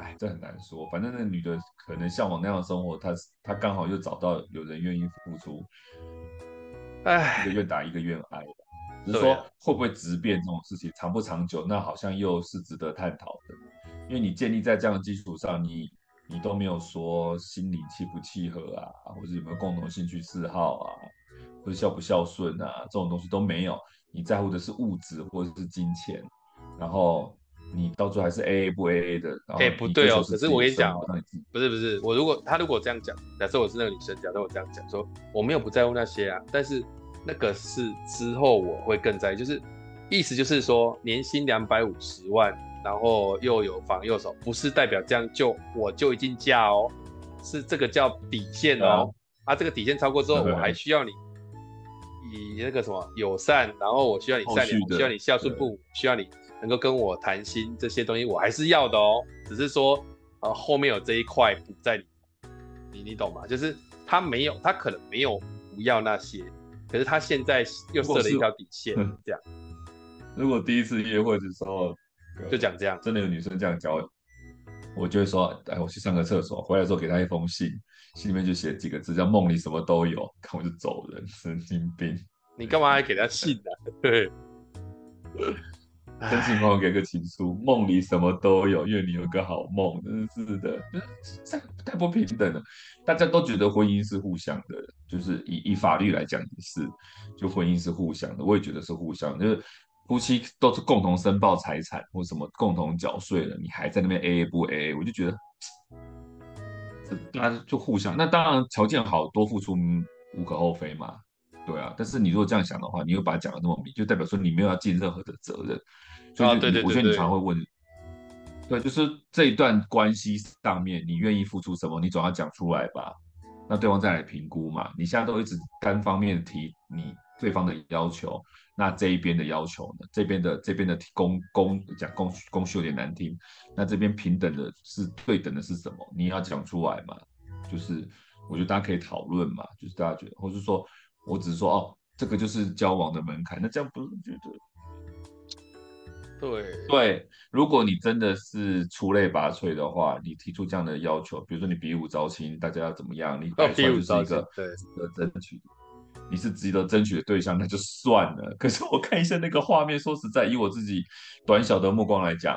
哎，这很难说。反正那女的可能向往那样的生活，她她刚好又找到有人愿意付出，哎，一个愿打一个愿挨。只是说会不会直变这种事情长不长久，那好像又是值得探讨的。因为你建立在这样的基础上，你。你都没有说心理契不契合啊，或者有没有共同兴趣嗜好啊，或者孝不孝顺啊，这种东西都没有。你在乎的是物质或者是金钱，然后你到最后还是 A A 不 A A 的。哎、欸，不对哦。可是我跟你讲哦，不是不是，我如果他如果这样讲，假设我是那个女生，假设我这样讲说，我没有不在乎那些啊，但是那个是之后我会更在意，就是意思就是说年薪两百五十万。然后又有房又手，不是代表这样就我就已经嫁哦，是这个叫底线哦。啊，啊，这个底线超过之后，我还需要你以那个什么友善，然后我需要你善良，需要你孝顺父母，需要你能够跟我谈心，这些东西我还是要的哦。只是说，呃，后面有这一块不在里，你你懂吗？就是他没有，他可能没有不要那些，可是他现在又设了一条底线，这样。如果第一次约会的时候。就讲这样，真的有女生这样教我，我就会说，哎，我去上个厕所，回来之后给她一封信，信里面就写几个字，叫梦里什么都有，看我就走人，神经病。你干嘛还给她信呢？对，真情朋友给个情书，梦里什么都有，愿你有个好梦，真是的，这太不平等了。大家都觉得婚姻是互相的，就是以以法律来讲也是，就婚姻是互相的，我也觉得是互相，就是。夫妻都是共同申报财产或什么共同缴税的，你还在那边 A A 不 A A，我就觉得，大家就互相。那当然条件好，多付出无可厚非嘛，对啊。但是你如果这样想的话，你又把它讲得那么明，就代表说你没有要尽任何的责任。所以啊，对对对对，我觉得你常会问，对，就是这一段关系上面，你愿意付出什么，你总要讲出来吧。那对方再来评估嘛。你现在都一直单方面提你对方的要求。那这一边的要求呢？这边的这边的公公讲公公序有点难听。那这边平等的是对等的是什么？你要讲出来嘛？就是我觉得大家可以讨论嘛。就是大家觉得，或是说我只是说哦，这个就是交往的门槛。那这样不是觉得对对，如果你真的是出类拔萃的话，你提出这样的要求，比如说你比武招亲，大家要怎么样？你摆出是一个值得争取，你是值得争取的对象，那就算了。可是我看一下那个画面，说实在，以我自己短小的目光来讲，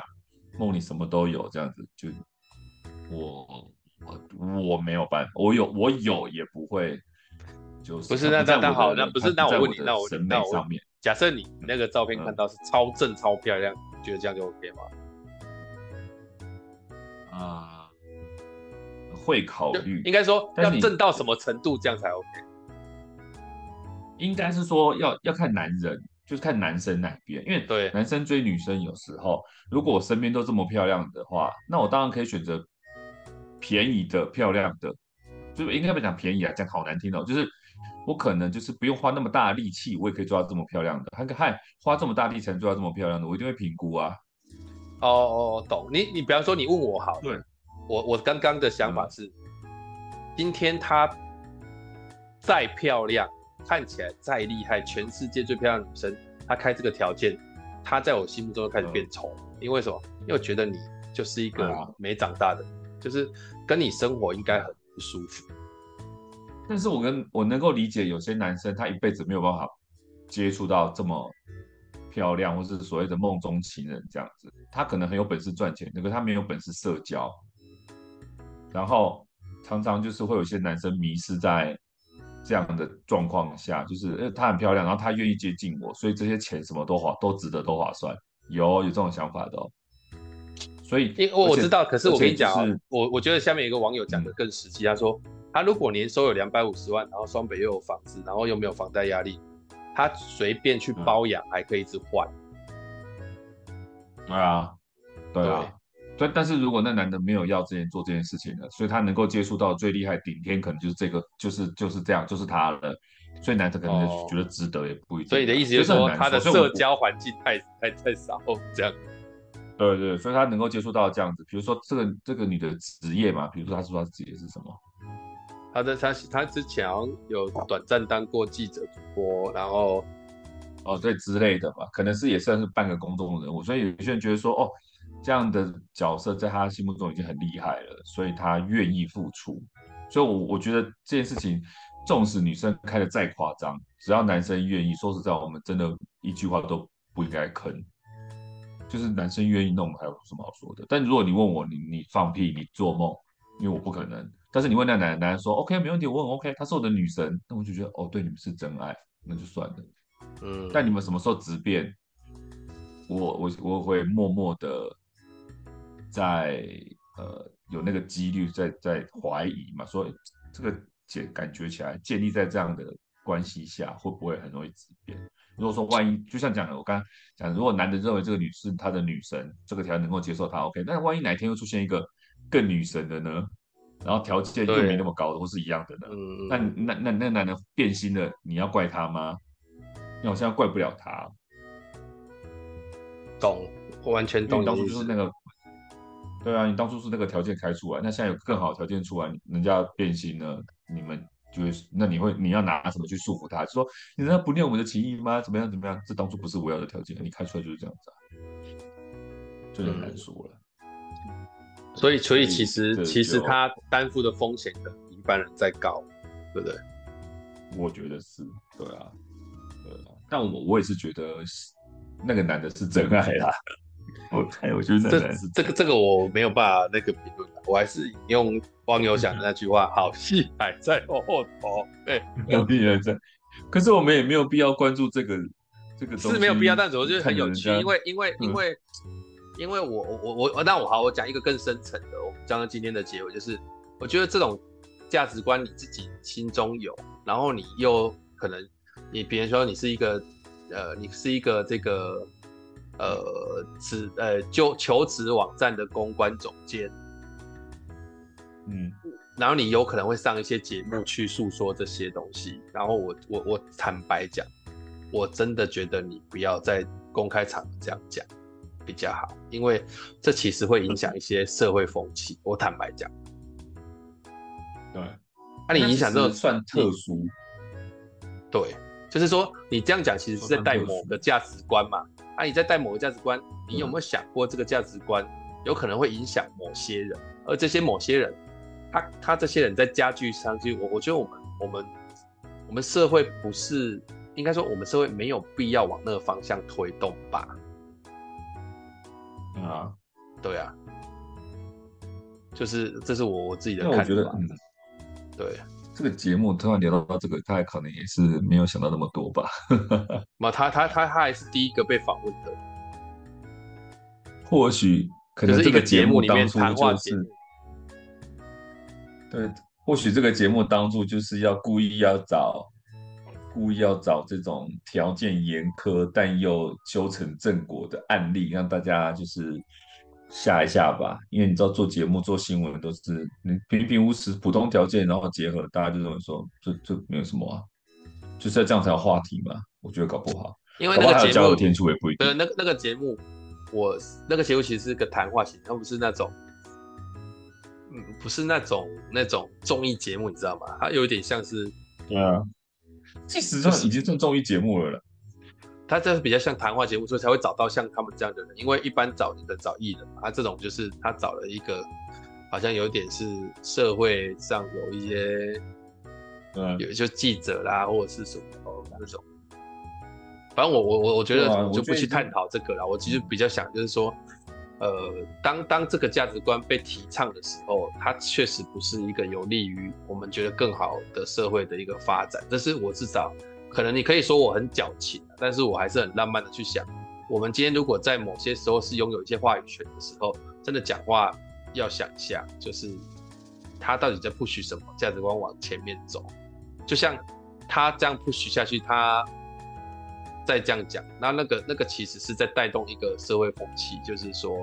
梦里什么都有，这样子就我我我没有办法，我有我有也不会，就是不是那那那好，那不是那我问你，那我审美上面。假设你那个照片看到是超正超漂亮，觉得这样就 OK 吗？啊、呃，会考虑。应该说要正到什么程度这样才 OK？应该是说要要看男人，就是看男生哪边。因为对男生追女生有时候，如果我身边都这么漂亮的话，那我当然可以选择便宜的、漂亮的。就应该不讲便宜啊，讲好难听哦，就是。我可能就是不用花那么大的力气，我也可以抓到这么漂亮的。还还花这么大力才能做到这么漂亮的，我一定会评估啊。哦哦，懂。你你比方说你问我好，对，我我刚刚的想法是，嗯、今天她再漂亮，看起来再厉害，全世界最漂亮的女生，她开这个条件，她在我心目中就开始变丑。嗯、因为什么？因为我觉得你就是一个没长大的，嗯、就是跟你生活应该很不舒服。但是我跟我能够理解，有些男生他一辈子没有办法接触到这么漂亮，或是所谓的梦中情人这样子。他可能很有本事赚钱，可是他没有本事社交。然后常常就是会有些男生迷失在这样的状况下，就是呃他很漂亮，然后他愿意接近我，所以这些钱什么都划都值得，都划算。有有这种想法的哦。所以因为我知道，可是我跟你讲，就是、我我觉得下面有一个网友讲的更实际，嗯、他说。他如果年收有两百五十万，然后双北又有房子，然后又没有房贷压力，他随便去包养还可以一直换。对啊，对啊，对。但是如果那男的没有要之前做这件事情的，所以他能够接触到最厉害顶天，可能就是这个，就是就是这样，就是他了。所以男的可能就觉得值得，也不一定。所以你的意思就是说，他的社交环境太太太少，这样。对对，所以他能够接触到这样子，比如说这个这个女的职业嘛，比如说他说他职业是什么？他在他他之前有短暂当过记者主播，然后哦对之类的吧，可能是也算是半个公众人物，所以有些人觉得说哦，这样的角色在他心目中已经很厉害了，所以他愿意付出。所以我，我觉得这件事情，纵使女生开的再夸张，只要男生愿意，说实在，我们真的一句话都不应该坑。就是男生愿意弄，还有什么好说的？但如果你问我，你你放屁，你做梦，因为我不可能。但是你问那男男人说，OK，没问题，我很 OK，她是我的女神，那我就觉得哦，对你们是真爱，那就算了。嗯，但你们什么时候直变，我我我会默默的在呃有那个几率在在怀疑嘛，说这个建感觉起来建立在这样的关系下，会不会很容易质变？如果说万一就像讲的，我刚刚讲，如果男的认为这个女是他的女神，这个条件能够接受他 OK，但万一哪一天又出现一个更女神的呢？然后条件又没那么高的，或是一样的呢？嗯，那那那那男的变心了，你要怪他吗？那我现在怪不了他。懂，我完全懂。你当初就是那个，对啊，你当初是那个条件开出来，那现在有更好的条件出来，人家变心了，你们就会，那你会你要拿什么去束缚他？就说你难道不念我们的情谊吗？怎么样怎么样？这当初不是我要的条件，你开出来就是这样子啊，就很难说了。嗯所以，所以其实其实他担负的风险可能比一般人再高，对不对？我觉得是，对啊，对啊。但我我也是觉得那个男的是真爱啦。我我觉得这这个这个我没有办法那个评论，我还是引用网友讲的那句话：好戏还在后头。对，好戏还在。可是我们也没有必要关注这个这个东西，是没有必要，但是我觉得很有趣，因为因为因为。嗯因为我我我我，那我好，我讲一个更深层的。我们讲到今天的结尾，就是我觉得这种价值观你自己心中有，然后你又可能，你比如说你是一个，呃，你是一个这个，呃，职呃就求职网站的公关总监，嗯，然后你有可能会上一些节目去诉说这些东西，然后我我我坦白讲，我真的觉得你不要在公开场这样讲。比较好，因为这其实会影响一些社会风气。我坦白讲，对，那、啊、你影响这个算特殊？对，就是说你这样讲，其实是在带某个价值观嘛。啊，你在带某个价值观，你有没有想过这个价值观有可能会影响某些人？而这些某些人，他他这些人在加剧上去，我我觉得我们我们我们社会不是应该说我们社会没有必要往那个方向推动吧？啊，对啊，就是这是我我自己的看法。我觉得，嗯，对。这个节目突然聊到这个，他可能也是没有想到那么多吧。嘛，他他他他还是第一个被访问的。或许可能这个节目当初就是，对，或许这个节目当初就是要故意要找，故意要找这种条件严苛但又修成正果的案例，让大家就是。吓一下吧，因为你知道做节目做新闻都是你平平无奇普通条件，然后结合大家就认为说这这没有什么啊，就是要这样才有话题嘛。我觉得搞不好，因为那个节目天助也不一定。对，那个那个节目，我那个节目其实是个谈话型，它不是那种，嗯，不是那种那种综艺节目，你知道吗？它有点像是，对啊，其实上已经算综艺节目了。他这是比较像谈话节目，所以才会找到像他们这样的人。因为一般找你的找艺人，他这种就是他找了一个，好像有点是社会上有一些，嗯，有些记者啦，或者是什么那种。反正我我我我觉得我就不去探讨这个了。我其实比较想就是说，呃，当当这个价值观被提倡的时候，它确实不是一个有利于我们觉得更好的社会的一个发展。这是我至少。可能你可以说我很矫情，但是我还是很浪漫的去想，我们今天如果在某些时候是拥有一些话语权的时候，真的讲话要想一下，就是他到底在 push 什么价值观往前面走，就像他这样 push 下去，他再这样讲，那那个那个其实是在带动一个社会风气，就是说，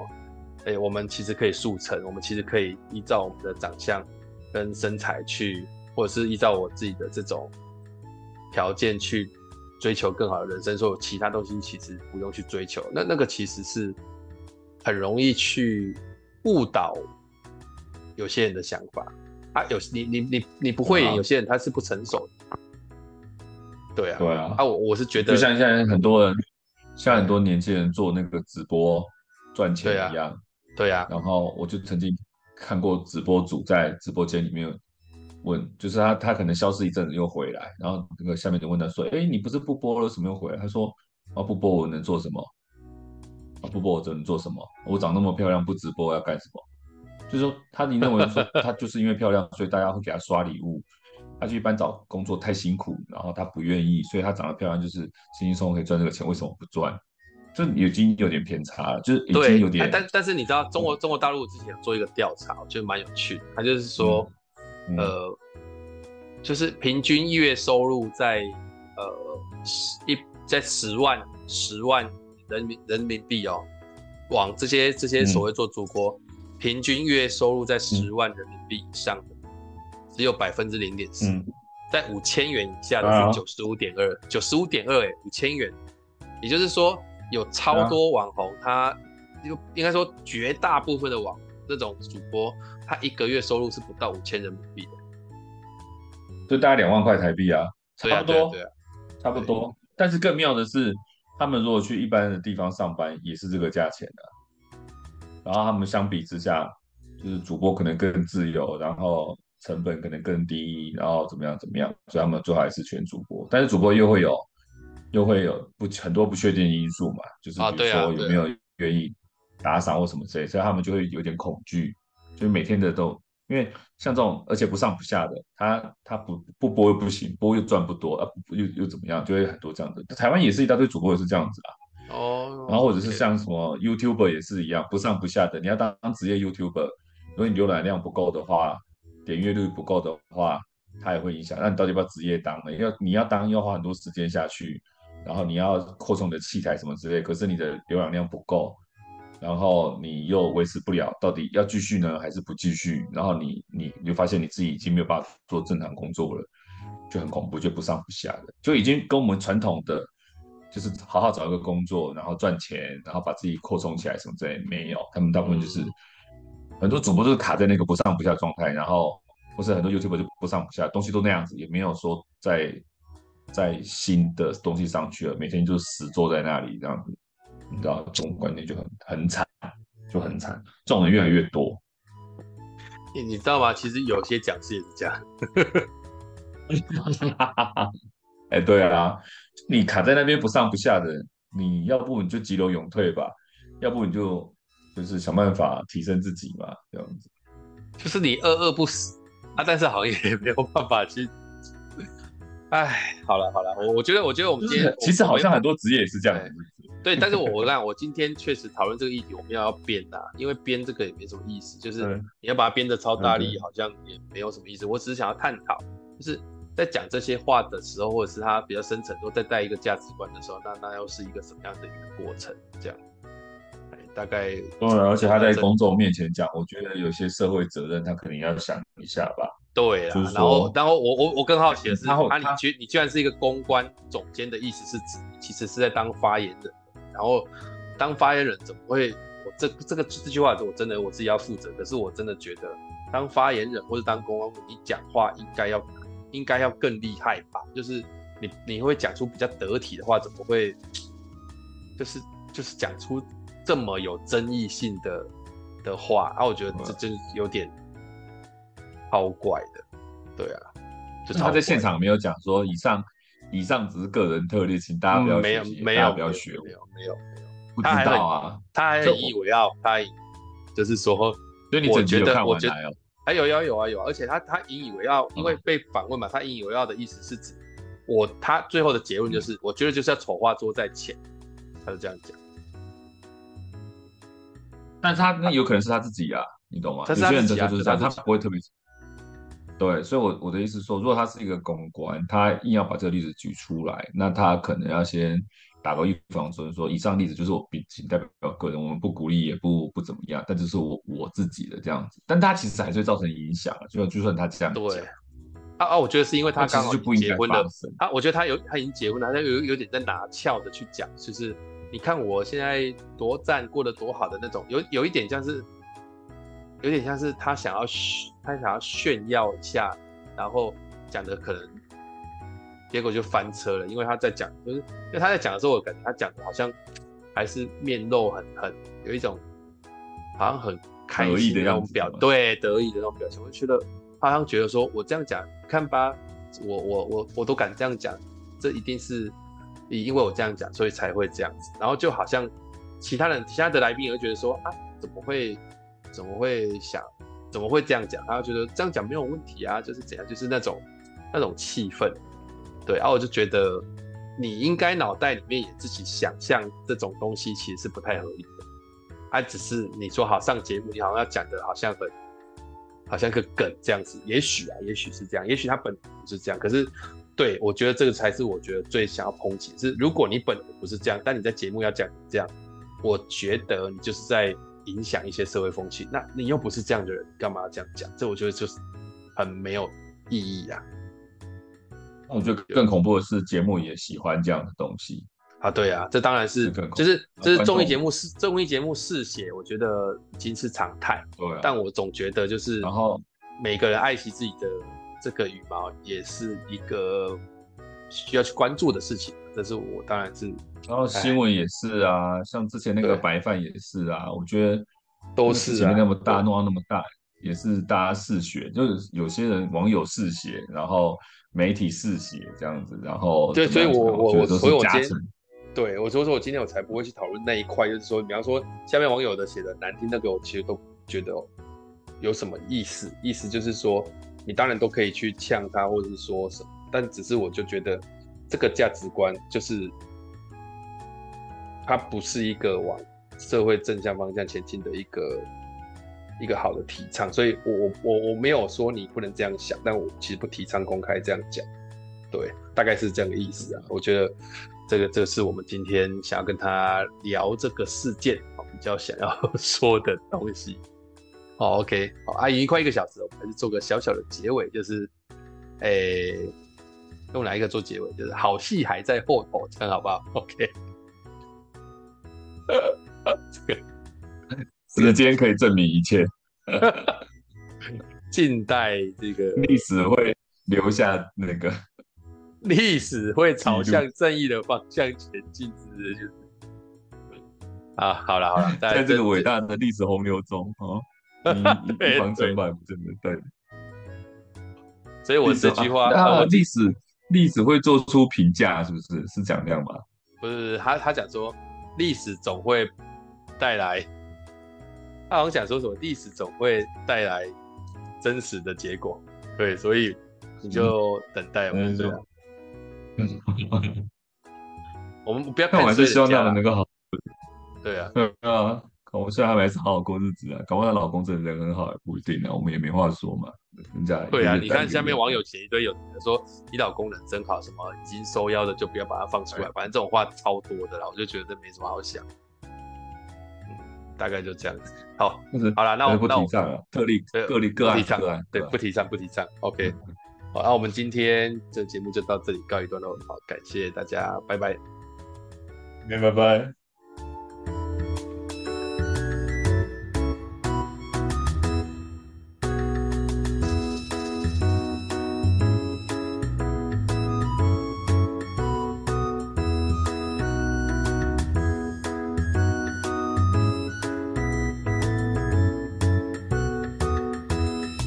哎、欸，我们其实可以速成，我们其实可以依照我们的长相跟身材去，或者是依照我自己的这种。条件去追求更好的人生，所有其他东西其实不用去追求。那那个其实是很容易去误导有些人的想法。啊，有你你你你不会演，有些人他是不成熟的。对啊，对啊。啊，我我是觉得，就像现在很多人，像很多年轻人做那个直播赚钱一样。对啊。然后我就曾经看过直播主在直播间里面。问，就是他，他可能消失一阵子又回来，然后那个下面就问他说：“哎，你不是不播了，什么又回来？”他说：“啊，不播我能做什么？啊，不播我只能做什么？我长那么漂亮，不直播要干什么？”就是说，他你认为说他就是因为漂亮，所以大家会给他刷礼物。他去一般找工作太辛苦，然后他不愿意，所以他长得漂亮就是轻轻松松可以赚这个钱，为什么不赚？这已经有点偏差了，就是已经有点。但但是你知道，中国中国大陆之前做一个调查，我觉得蛮有趣的。他就是说。嗯呃，就是平均月收入在呃一在十万十万人民人民币哦，往这些这些所谓做主播，嗯、平均月收入在十万人民币以上，嗯、只有百分之零点四，在五千元以下的是九十五点二，九十五点二哎，五千元，也就是说有超多网红，他就应该说绝大部分的网这种主播。他一个月收入是不到五千人民币的，就大概两万块台币啊，差不多，差不多。但是更妙的是，他们如果去一般的地方上班，也是这个价钱的。然后他们相比之下，就是主播可能更自由，然后成本可能更低，然后怎么样怎么样，所以他们最后还是选主播。但是主播又会有，又会有不很多不确定因素嘛，就是比如说有没有愿意打赏或什么之类，所以他们就会有点恐惧。就每天的都，因为像这种，而且不上不下的，他他不不播又不行，播又赚不多啊，又又怎么样，就会很多这样的。台湾也是一大堆主播也是这样子啊。哦。然后或者是像什么 YouTuber 也是一样，不上不下的。你要当职业 YouTuber，如果你浏览量不够的话，点阅率不够的话，它也会影响。那你到底要不要职业当呢？要你要当，要花很多时间下去，然后你要扩充你的器材什么之类，可是你的浏览量不够。然后你又维持不了，到底要继续呢，还是不继续？然后你你你就发现你自己已经没有办法做正常工作了，就很恐怖，就不上不下的，就已经跟我们传统的就是好好找一个工作，然后赚钱，然后把自己扩充起来什么之类没有。他们大部分就是很多主播都是卡在那个不上不下的状态，然后或是很多 YouTuber 就不上不下，东西都那样子，也没有说在在新的东西上去了，每天就死坐在那里这样子。你知道这种观念就很很惨，就很惨，这种人越来越多。你你知道吗？其实有些讲师也是这样。哎、欸，对啊，你卡在那边不上不下的，你要不你就急流勇退吧，要不你就就是想办法提升自己嘛，这样子。就是你饿饿不死啊，但是好像也没有办法去。哎，好了好了，我我觉得我觉得我们今天其实好像很多职业也是这样子。对，但是我我讲，我今天确实讨论这个议题，我们要要编呐，因为编这个也没什么意思，就是你要把它编的超大力，好像也没有什么意思。我只是想要探讨，就是在讲这些话的时候，或者是他比较深层，都在带一个价值观的时候，那那又是一个什么样的一个过程？这样。大概对，而且他在公众面前讲，我觉得有些社会责任，他可能要想一下吧。对啊，然后然后我我我更好奇的是，他你居你居然是一个公关总监的意思是指，其实是在当发言人，然后当发言人怎么会？我这这个这句话我真的我自己要负责，可是我真的觉得当发言人或者当公关，你讲话应该要应该要更厉害吧？就是你你会讲出比较得体的话，怎么会？就是就是讲出。这么有争议性的的话，啊，我觉得这真是有点超怪的，对啊，就他在现场没有讲说以上以上只是个人特例，请大家不要学习，嗯、没有没有不要学，没有没有没有，不知道啊，他还引以为傲，他就是说，所以你整集有看完来哦，还有？有有啊有，而且他他引以为傲，因为被访问嘛，他引以为傲的意思是指我，他最后的结论就是，我觉得就是要丑话说在前，他就这样讲。但是他那有可能是他自己啊，你懂吗？有些人就是这样，他不会特别。对，所以我，我我的意思是说，如果他是一个公关，他硬要把这个例子举出来，那他可能要先打个预防针，说以上例子就是我仅代表个人，我们不鼓励，也不不怎么样，但就是我我自己的这样子。但他其实还是会造成影响，就就算他这样讲。对。啊啊，我觉得是因为他刚好就不应该结婚了，他我觉得他有他已经结婚了，他有有点在拿翘的去讲，就是。你看我现在多赞，过得多好的那种，有有一点像是，有点像是他想要他想要炫耀一下，然后讲的可能，结果就翻车了，因为他在讲，就是因为他在讲的时候，我感觉他讲的好像还是面露很很有一种好像很开心的那种表，对，得意的那种表情，我就觉得他好像觉得说我这样讲，看吧，我我我我都敢这样讲，这一定是。因为我这样讲，所以才会这样子。然后就好像其他人、其他的来宾也会觉得说啊，怎么会，怎么会想，怎么会这样讲？他觉得这样讲没有问题啊，就是怎样，就是那种那种气氛。对，然后我就觉得你应该脑袋里面也自己想象这种东西其实是不太合理的。啊只是你说好上节目，你好像要讲的好像很，好像个梗这样子。也许啊，也许是这样，也许他本不是这样，可是。对，我觉得这个才是我觉得最想要抨击。是如果你本人不是这样，但你在节目要讲这样，我觉得你就是在影响一些社会风气。那你又不是这样的人，干嘛要这样讲？这我觉得就是很没有意义啊。那我觉得更恐怖的是，节目也喜欢这样的东西啊。对啊，这当然是，就是这是综艺节目是综艺节目嗜血，我觉得已经是常态。对啊，但我总觉得就是，然后每个人爱惜自己的。这个羽毛也是一个需要去关注的事情，这是我当然是。然后新闻也是啊，像之前那个白饭也是啊，我觉得都是前面那么大弄到那么大，也是大家嗜血，就是有些人网友嗜血，然后媒体嗜血这样子，然后对，所以我我我所以我今天对我所以说我今天我才不会去讨论那一块，就是说，比方说下面网友的写的难听那个，我其实都觉得有什么意思，意思就是说。你当然都可以去呛他，或者是说什么，但只是我就觉得这个价值观就是它不是一个往社会正向方向前进的一个一个好的提倡，所以我我我我没有说你不能这样想，但我其实不提倡公开这样讲，对，大概是这样的意思啊。我觉得这个这个是我们今天想要跟他聊这个事件比较想要 说的东西。好，OK，好，啊，已经快一个小时了，我们还是做个小小的结尾，就是，诶、欸，用哪一个做结尾？就是好戏还在后头，这样好不好？OK，这个，时间可以证明一切，近代这个历史会留下那个，历史会朝向正义的方向前进，是不是？啊，好了好了，在这个伟大的历史洪流中啊，一方称霸真的对。所以我这句话，啊，历史历史会做出评价，是不是？是讲这样吗？不是，他他讲说历史总会带来，他好像讲说什么历史总会带来真实的结果，对，所以你就等待我们这样。嗯，我们不要看，我还是希望他们能够好。对啊，对啊，我虽然他们还是好好过日子啊，搞不好她老公真的人很好，也不一定啊，我们也没话说嘛。人家对啊，你看下面网友写一堆有的说你老公人真好，什么已经收腰的就不要把他放出来，反正这种话超多的啦，我就觉得这没什么好想。嗯，大概就这样子。好，好了，那我们不提倡了，特例、个例、个案、个案，对，不提倡，不提倡。OK，好，那我们今天这节目就到这里告一段落，好，感谢大家，拜拜，拜拜。